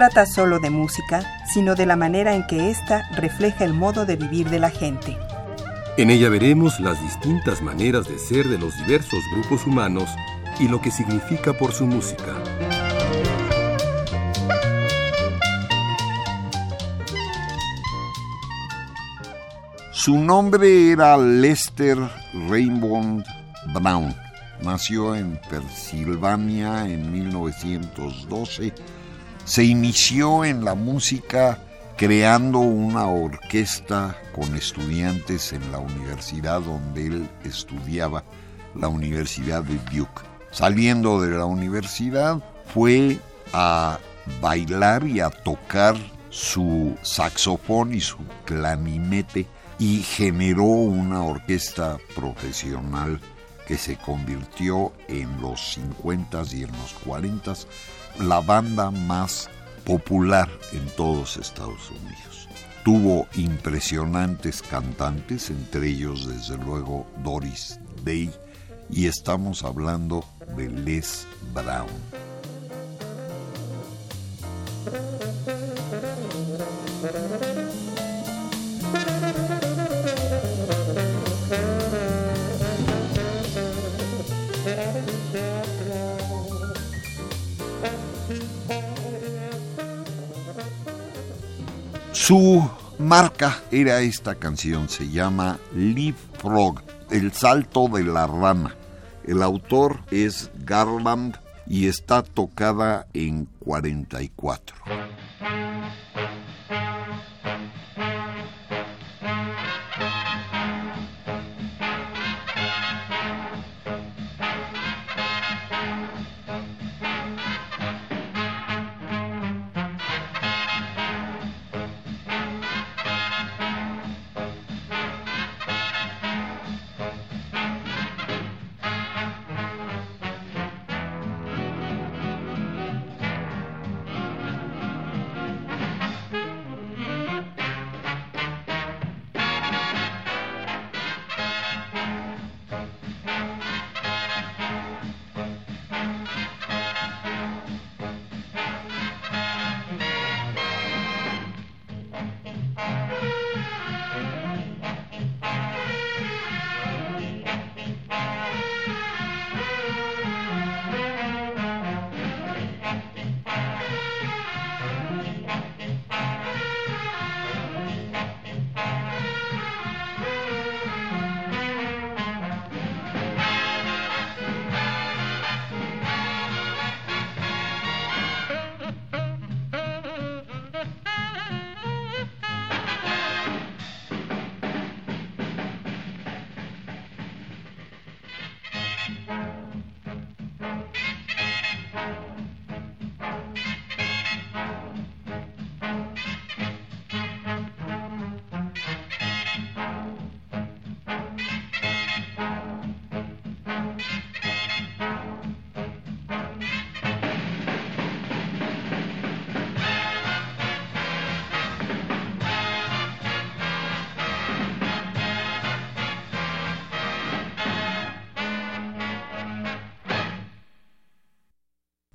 Trata solo de música, sino de la manera en que ésta refleja el modo de vivir de la gente. En ella veremos las distintas maneras de ser de los diversos grupos humanos y lo que significa por su música. Su nombre era Lester Raymond Brown. Nació en Pensilvania en 1912. Se inició en la música creando una orquesta con estudiantes en la universidad donde él estudiaba, la Universidad de Duke. Saliendo de la universidad fue a bailar y a tocar su saxofón y su clarinete y generó una orquesta profesional que se convirtió en los 50 y en los 40 la banda más popular en todos Estados Unidos. Tuvo impresionantes cantantes, entre ellos desde luego Doris Day, y estamos hablando de Les Brown. Su marca era esta canción, se llama Leap Frog, el salto de la rana. El autor es Garland y está tocada en 44.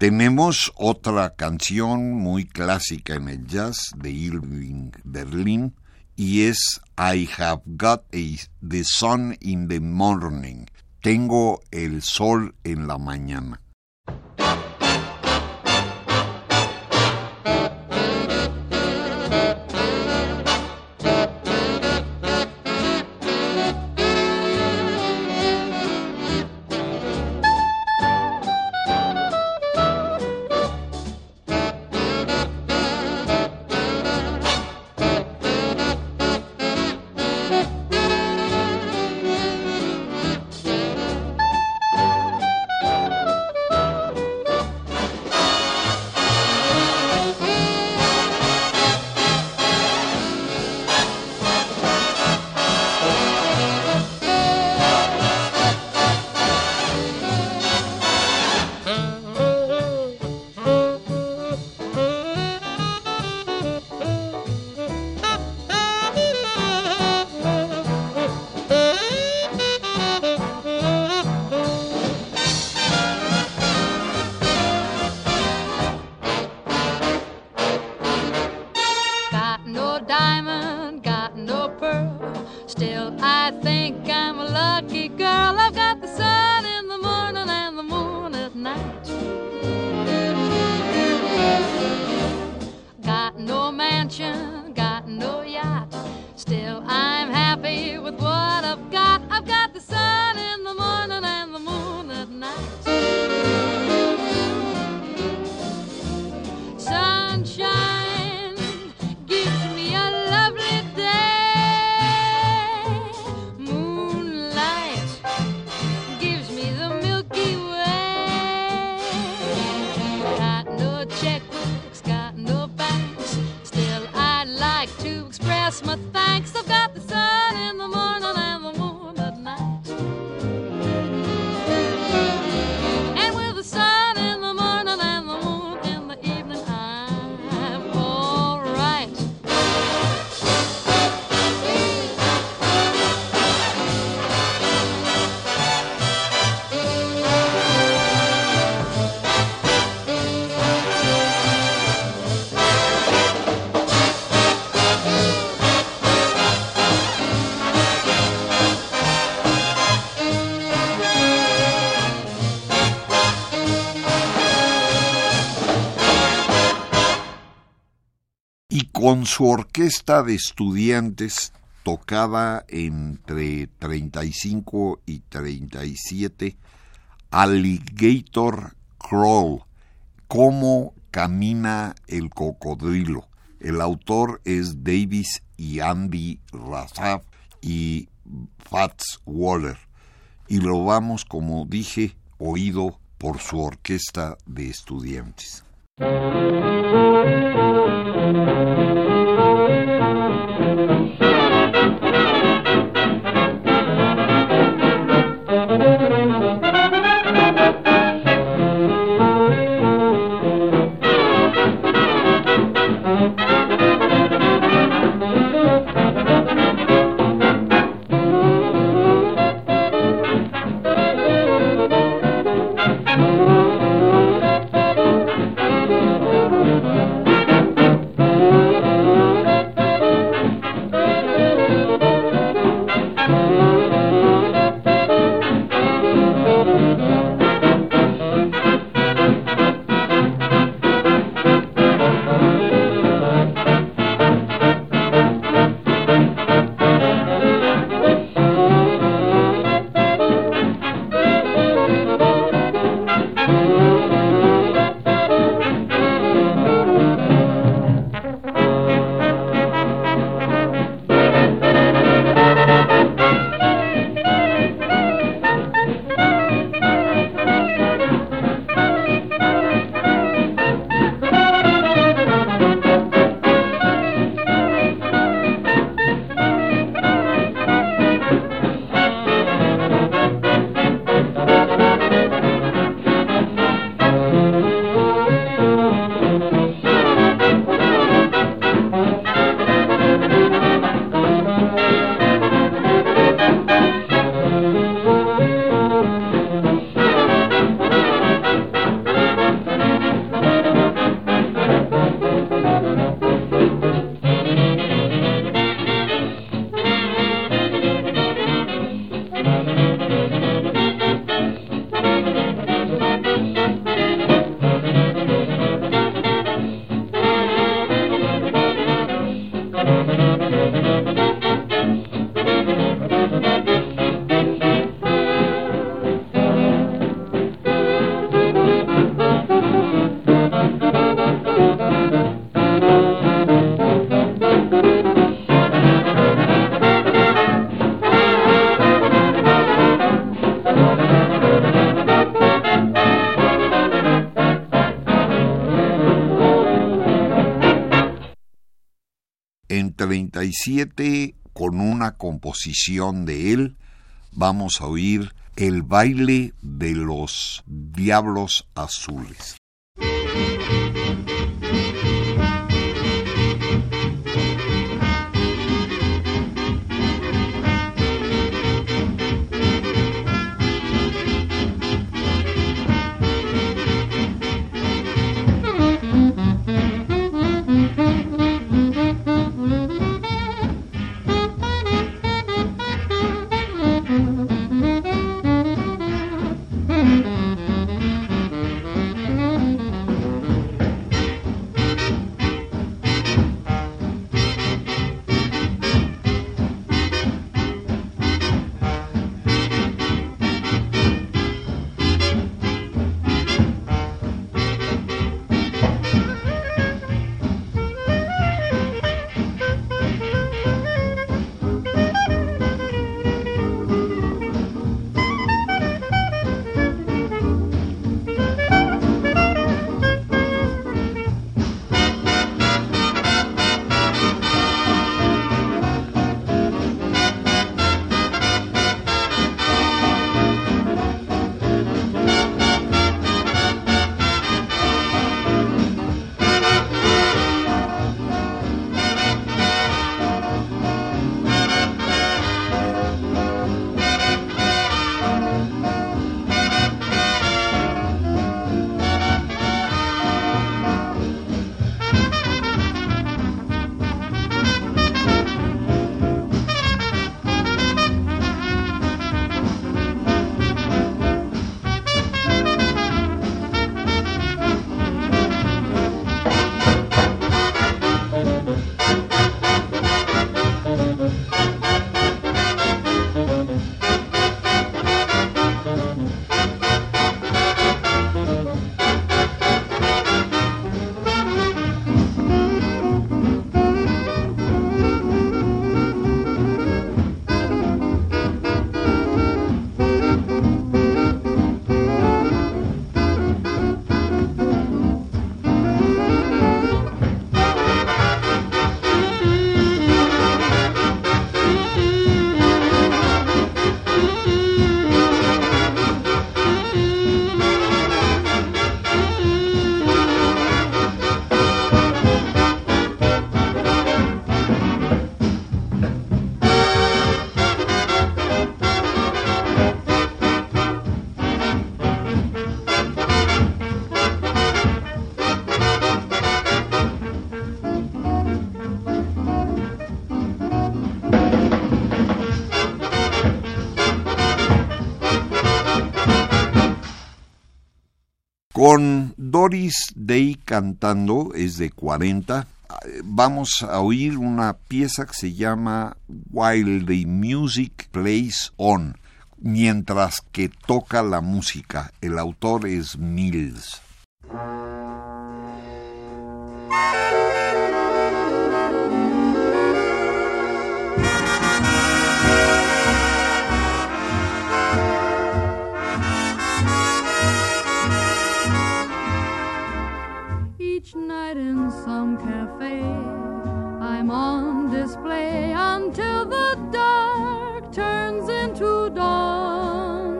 Tenemos otra canción muy clásica en el jazz de Irving Berlin y es I have got the sun in the morning. Tengo el sol en la mañana. Con su orquesta de estudiantes tocaba entre 35 y 37 Alligator Crawl, cómo camina el cocodrilo. El autor es Davis y Andy Razaf y Fats Waller. Y lo vamos, como dije, oído por su orquesta de estudiantes. Thank you. 37, con una composición de él, vamos a oír El baile de los diablos azules. Con Doris Day cantando, es de 40, vamos a oír una pieza que se llama While the Music Plays On, mientras que toca la música. El autor es Mills. night in some cafe. I'm on display until the dark turns into dawn.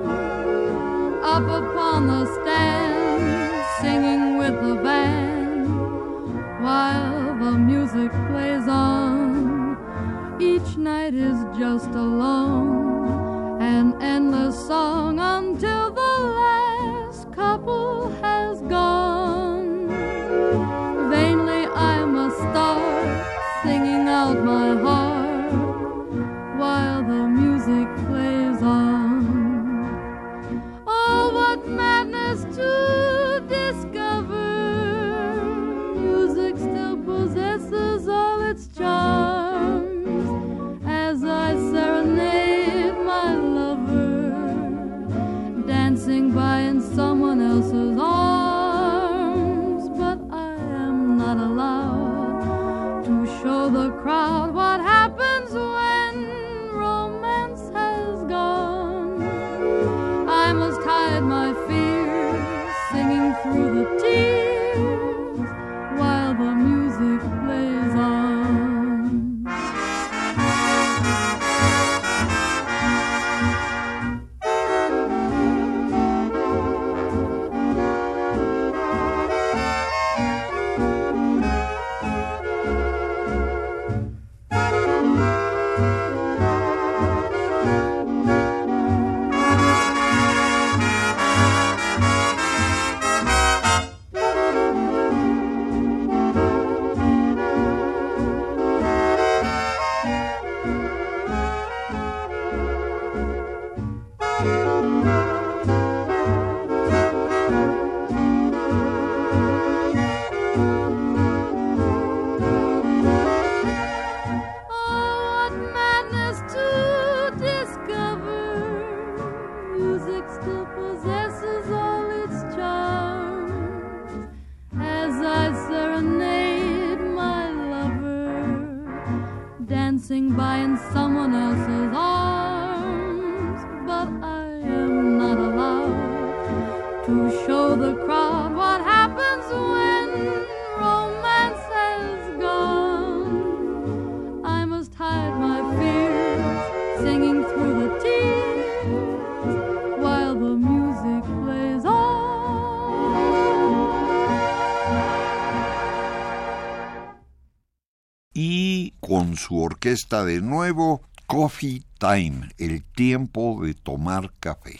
Up upon the stand, singing with the band, while the music plays on. Each night is just alone, an endless song until the last couple out my heart su orquesta de nuevo Coffee Time, el tiempo de tomar café.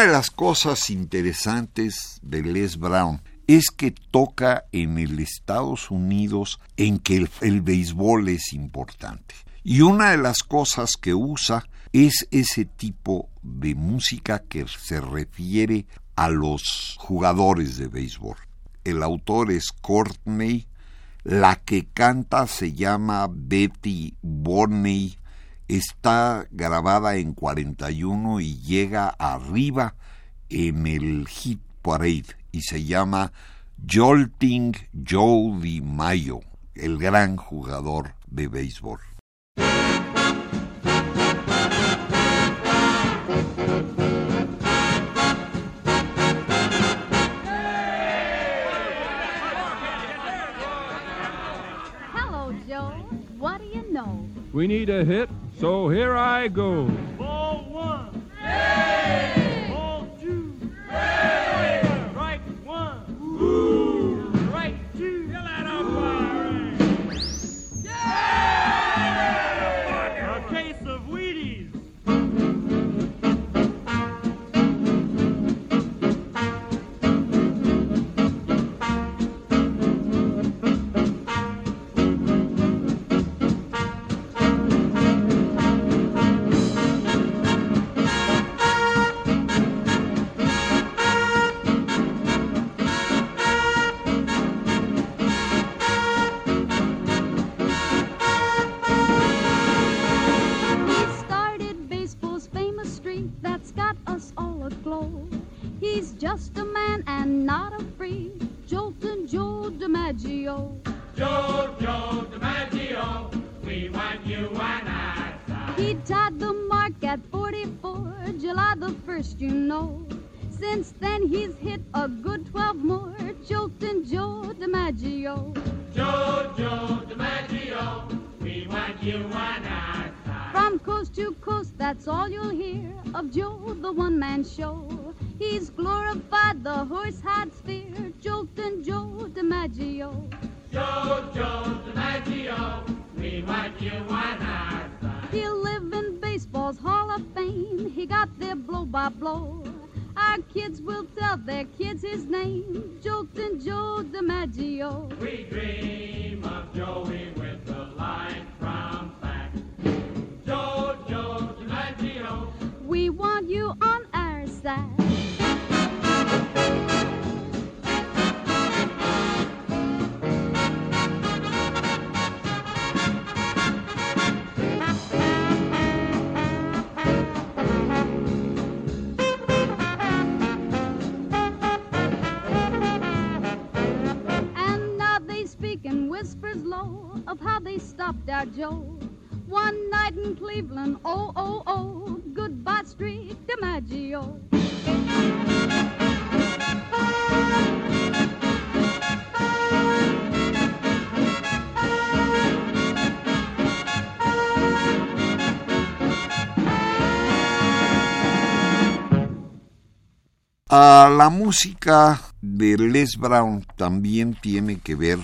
Una de las cosas interesantes de Les Brown es que toca en el Estados Unidos en que el, béisbol es importante. Y una de las cosas que usa es ese tipo de música que se refiere a los jugadores de béisbol. El autor es Courtney, la que canta se llama Betty Bonney, está grabada en 41 y llega arriba en el Hit Parade y se llama Jolting Joe Mayo, el gran jugador de béisbol. We need a hit, so here I go. Ball one. Hey! Ball two. Hey! Ah, la música de Les Brown también tiene que ver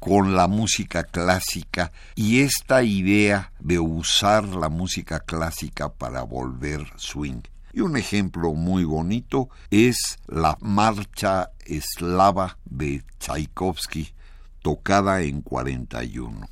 con la música clásica y esta idea de usar la música clásica para volver swing. Y un ejemplo muy bonito es la marcha eslava de Tchaikovsky, tocada en 41.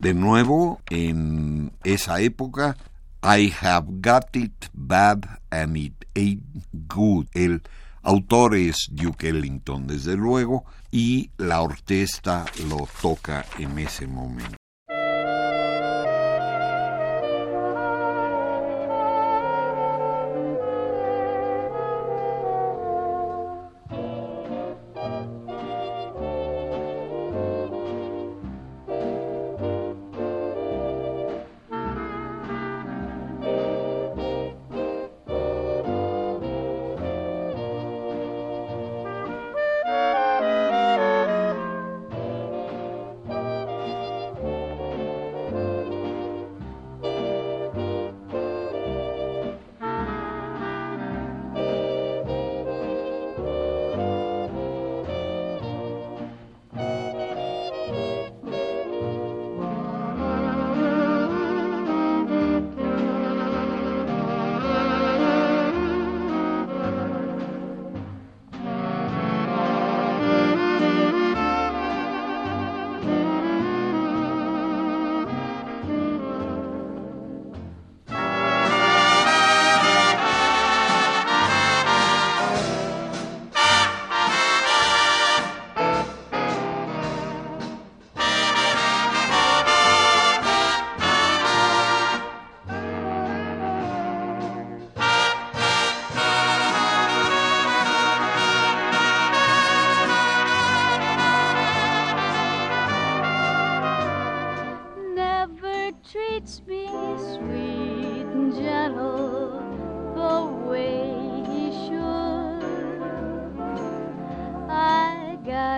De nuevo, en esa época, I have got it bad and it ain't good. El autor es Duke Ellington, desde luego, y la orquesta lo toca en ese momento.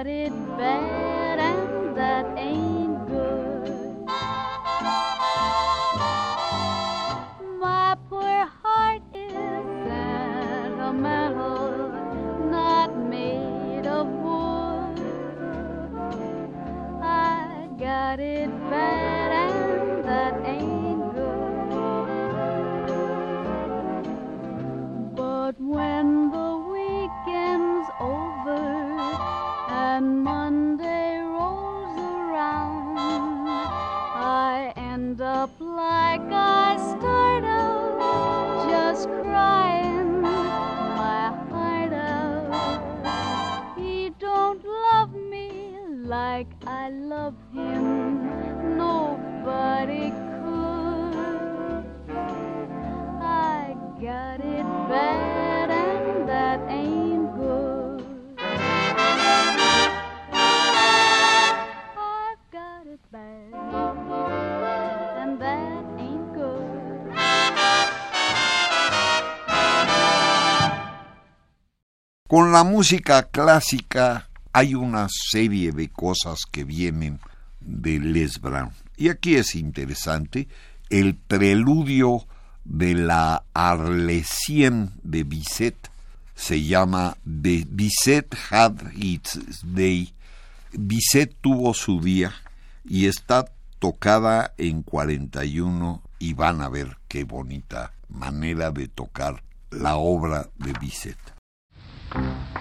I got Con la música clásica hay una serie de cosas que vienen de Les Brown. Y aquí es interesante el preludio de la Arlesienne de Bizet se llama The Bizet Had Its Day. Bizet tuvo su día y está tocada en 41 y van a ver qué bonita manera de tocar la obra de Bizet. Thank you.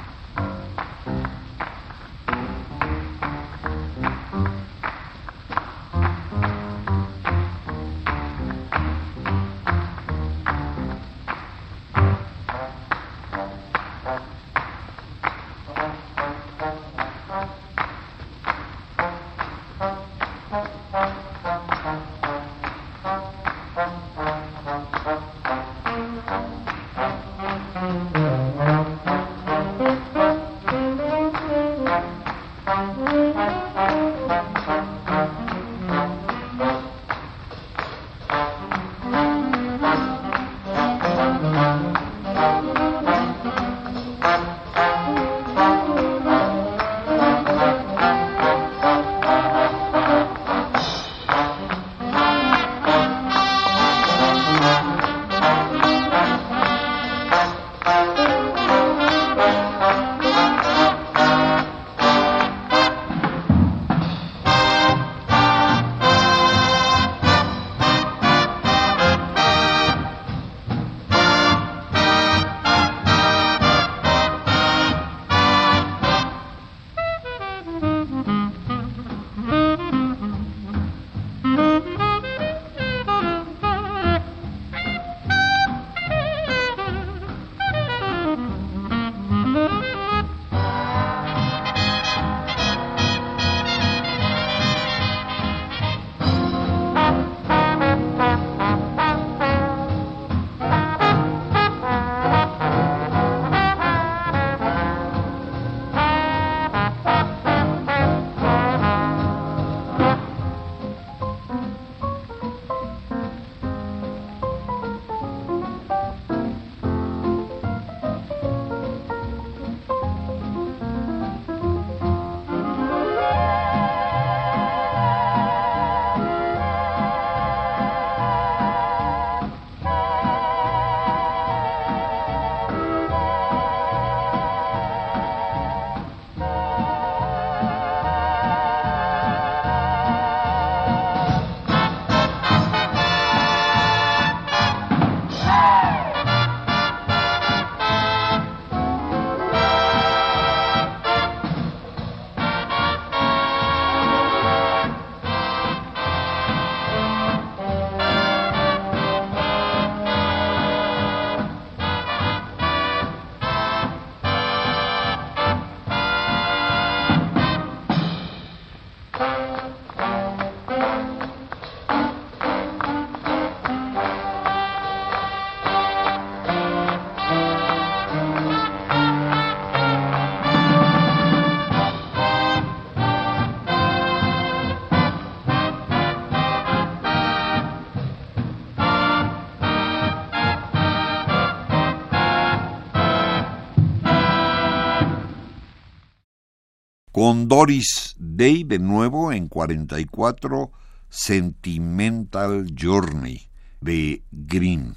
Con Doris Day de nuevo en 44, Sentimental Journey de Green.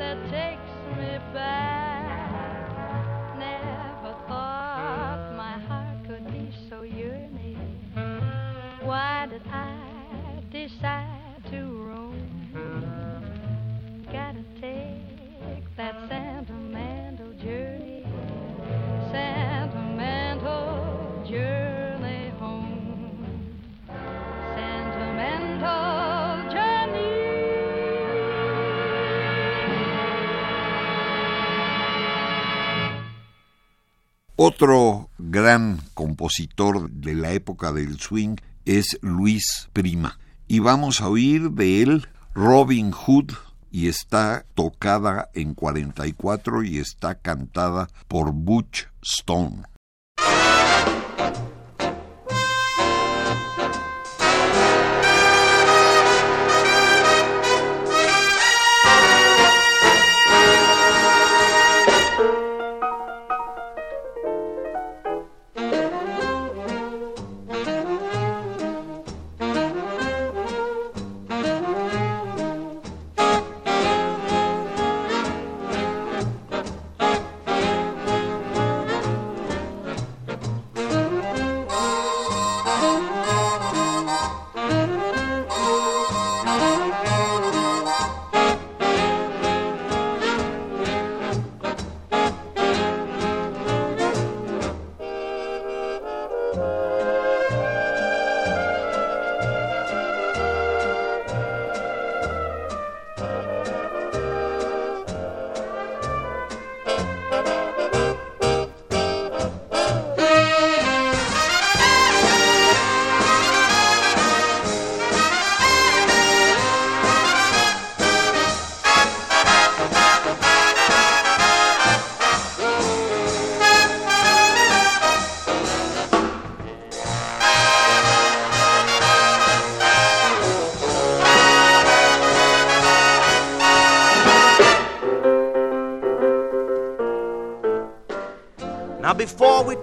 That takes me back. Otro gran compositor de la época del swing es Luis Prima. Y vamos a oír de él Robin Hood y está tocada en 44 y está cantada por Butch Stone.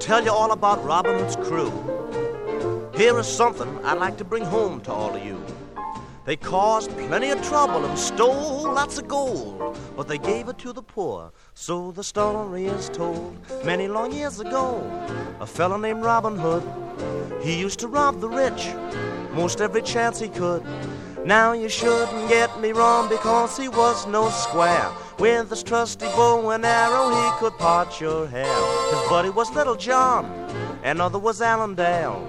Tell you all about Robin Hood's crew, here is something I'd like to bring home to all of you. They caused plenty of trouble and stole lots of gold, but they gave it to the poor. So the story is told many long years ago. A fellow named Robin Hood, He used to rob the rich most every chance he could. Now you shouldn't get me wrong because he was no square. With his trusty bow and arrow, he could part your hair. His buddy was Little John, another was Allendale.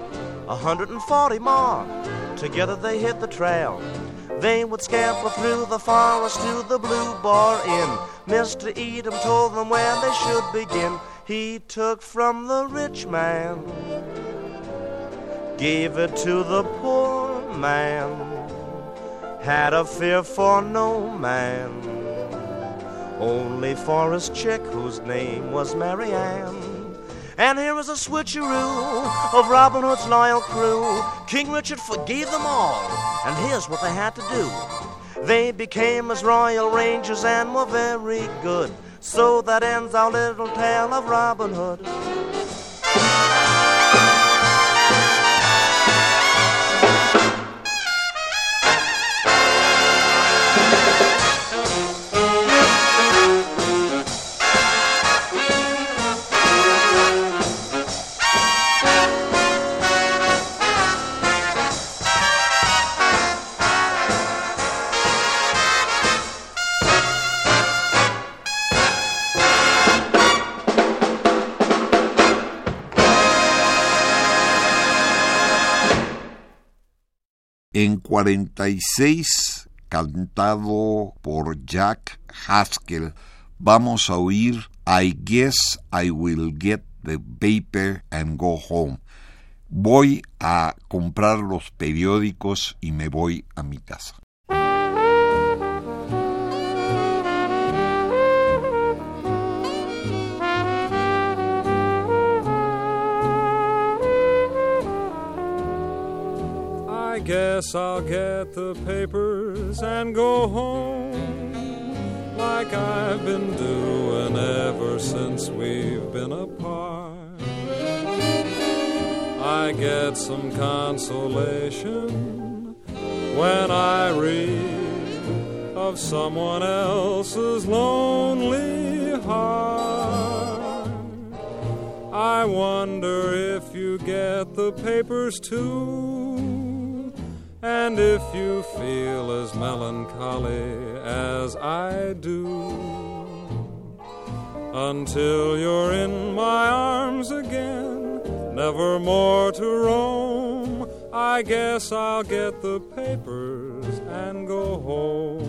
A hundred and forty more, together they hit the trail. They would scamper through the forest to the Blue Bar Inn. Mr. Edom told them where they should begin. He took from the rich man, gave it to the poor man, had a fear for no man, only for his chick whose name was Mary Ann. And here is a switcheroo of Robin Hood's loyal crew. King Richard forgave them all, and here's what they had to do. They became his royal rangers and were very good. So that ends our little tale of Robin Hood. 46, cantado por Jack Haskell, vamos a oír I Guess I Will Get the Paper and Go Home. Voy a comprar los periódicos y me voy a mi casa. Guess I'll get the papers and go home like I've been doing ever since we've been apart. I get some consolation when I read of someone else's lonely heart. I wonder if you get the papers too. And if you feel as melancholy as I do, until you're in my arms again, never more to roam, I guess I'll get the papers and go home.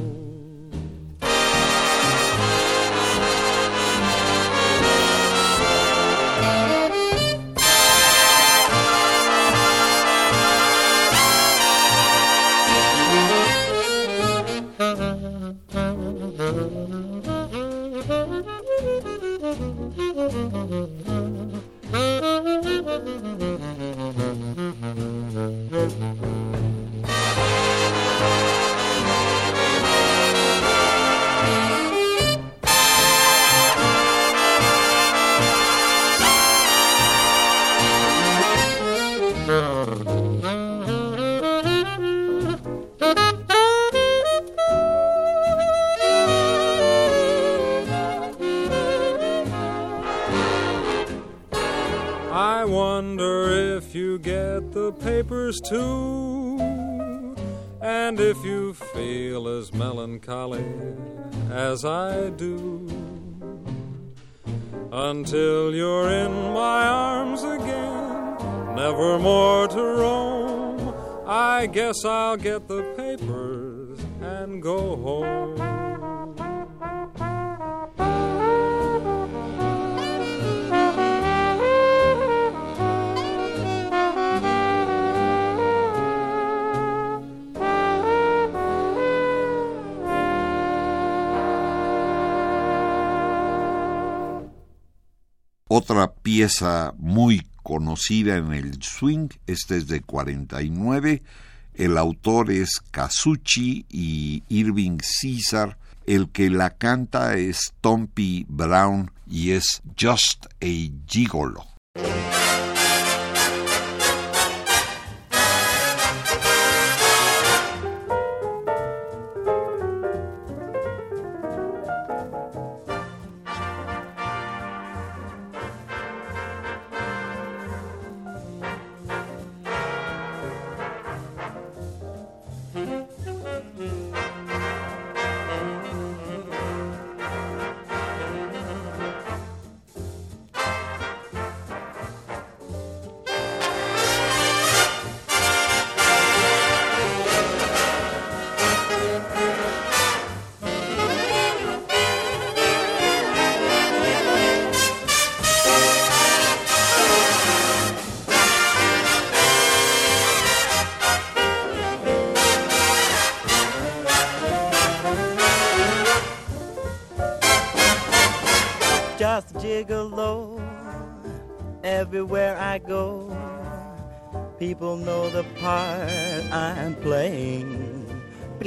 Otra pieza muy conocida en el swing, este es de 49, el autor es Kazuchi y Irving Caesar, el que la canta es Tompi Brown y es Just a Gigolo.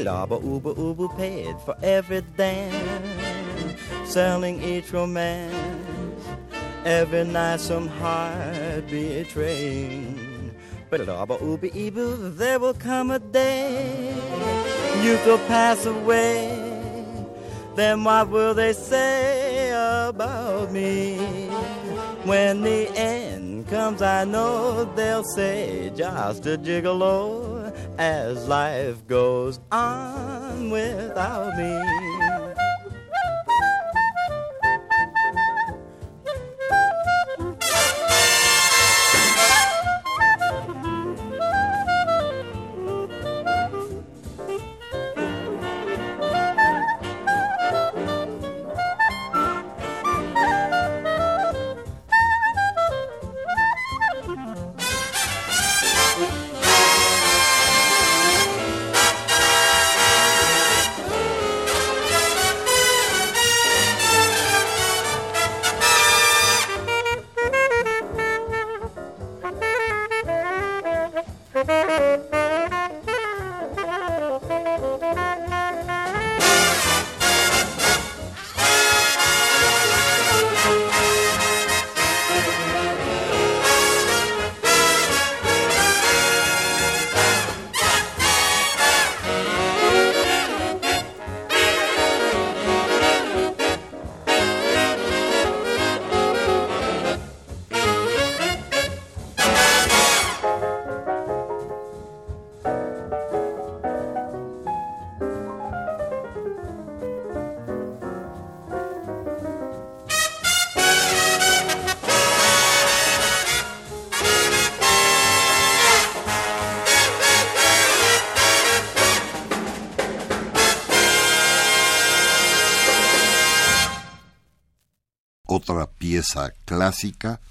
Blabba uba uba paid for every dance, selling each romance. Every night some heart betraying. Blabba uba uba, there will come a day youth will pass away. Then what will they say about me? When the end comes, I know they'll say just a gigolo as life goes on without me.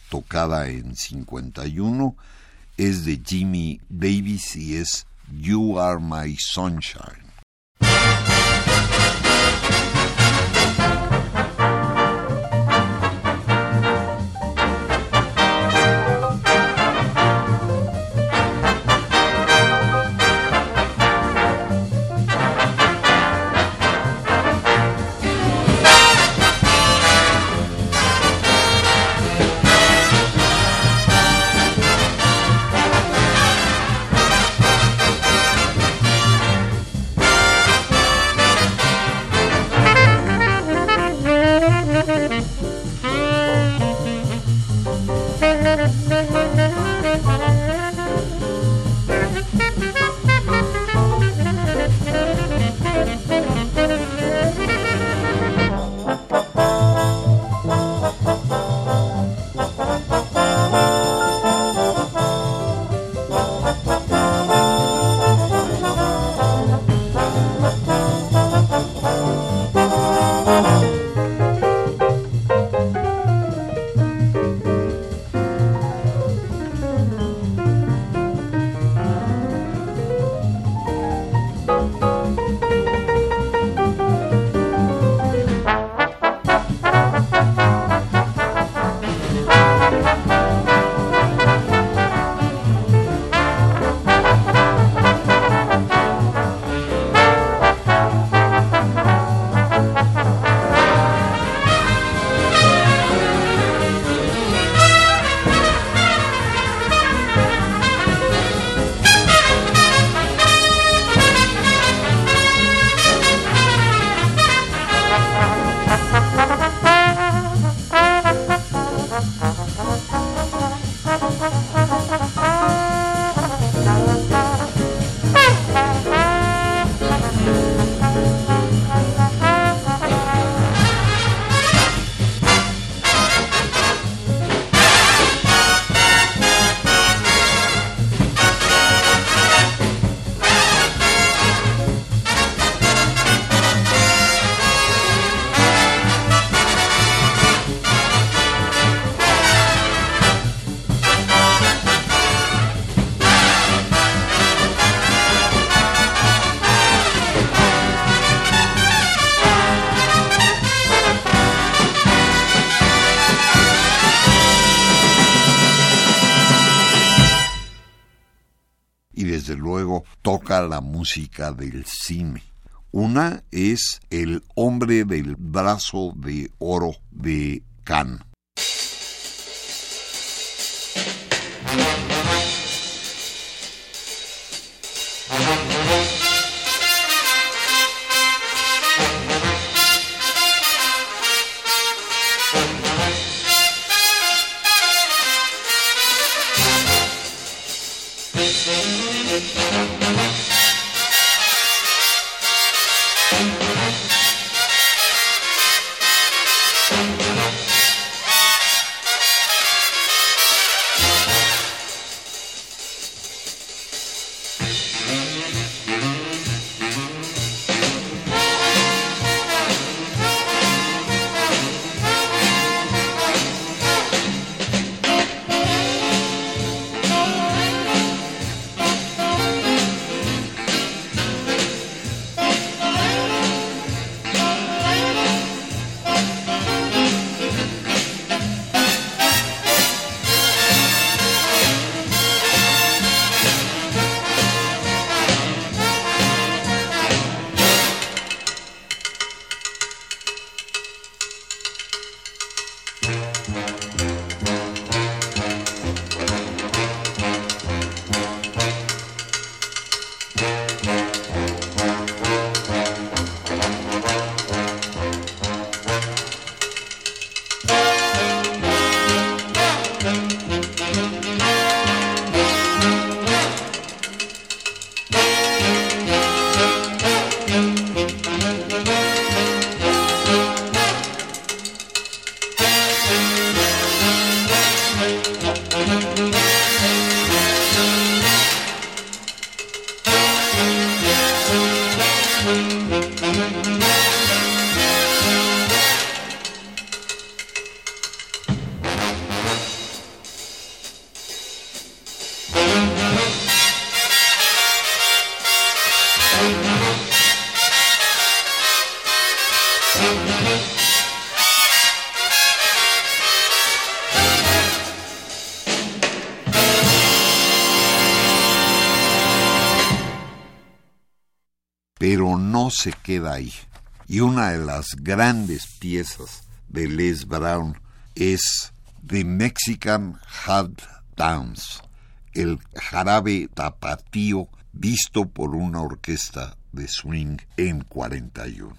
Tocada en 51 es de Jimmy Davis y es You Are My Sunshine. Música del cine. Una es El hombre del brazo de oro de Cannes. Se queda ahí. Y una de las grandes piezas de Les Brown es The Mexican Hard Dance, el jarabe tapatío visto por una orquesta de swing en 41.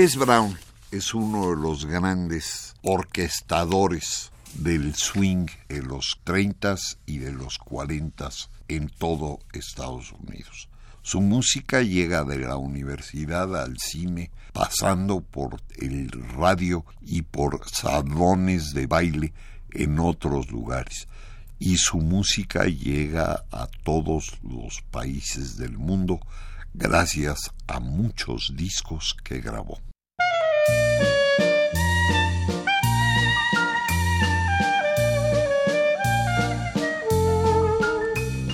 Les Brown es uno de los grandes orquestadores del swing en los 30s y de los 40s en todo Estados Unidos. Su música llega de la universidad al cine, pasando por el radio y por salones de baile en otros lugares. Y su música llega a todos los países del mundo gracias a muchos discos que grabó.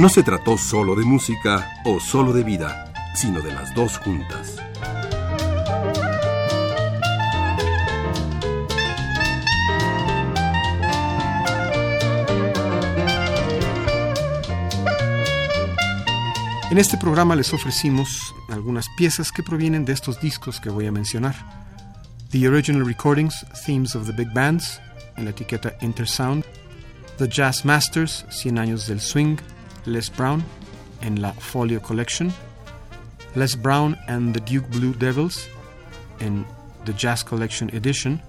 No se trató solo de música o solo de vida, sino de las dos juntas. En este programa les ofrecimos algunas piezas que provienen de estos discos que voy a mencionar. The Original Recordings, Themes of the Big Bands, en la etiqueta Intersound. The Jazz Masters, 100 años del swing, Les Brown, en la Folio Collection. Les Brown and the Duke Blue Devils, en the Jazz Collection Edition.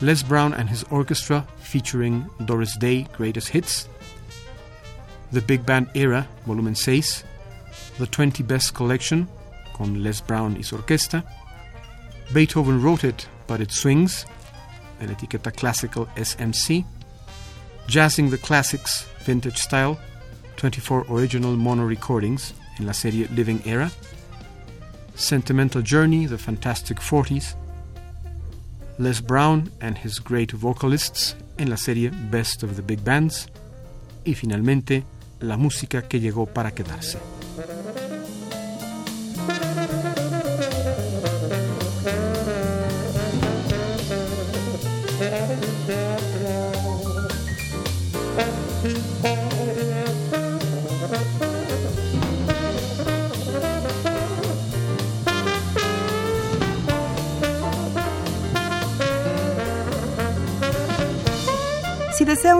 Les Brown and his orchestra, featuring Doris Day Greatest Hits, The Big Band Era, volumen 6, The 20 Best Collection, con Les Brown y su orquesta, Beethoven Wrote It, But It Swings, en la etiqueta Classical SMC, Jazzing the Classics, Vintage Style, 24 Original Mono Recordings, en la serie Living Era, Sentimental Journey, The Fantastic 40s, Les Brown and His Great Vocalists, en la serie Best of the Big Bands, y finalmente la música que llegó para quedarse.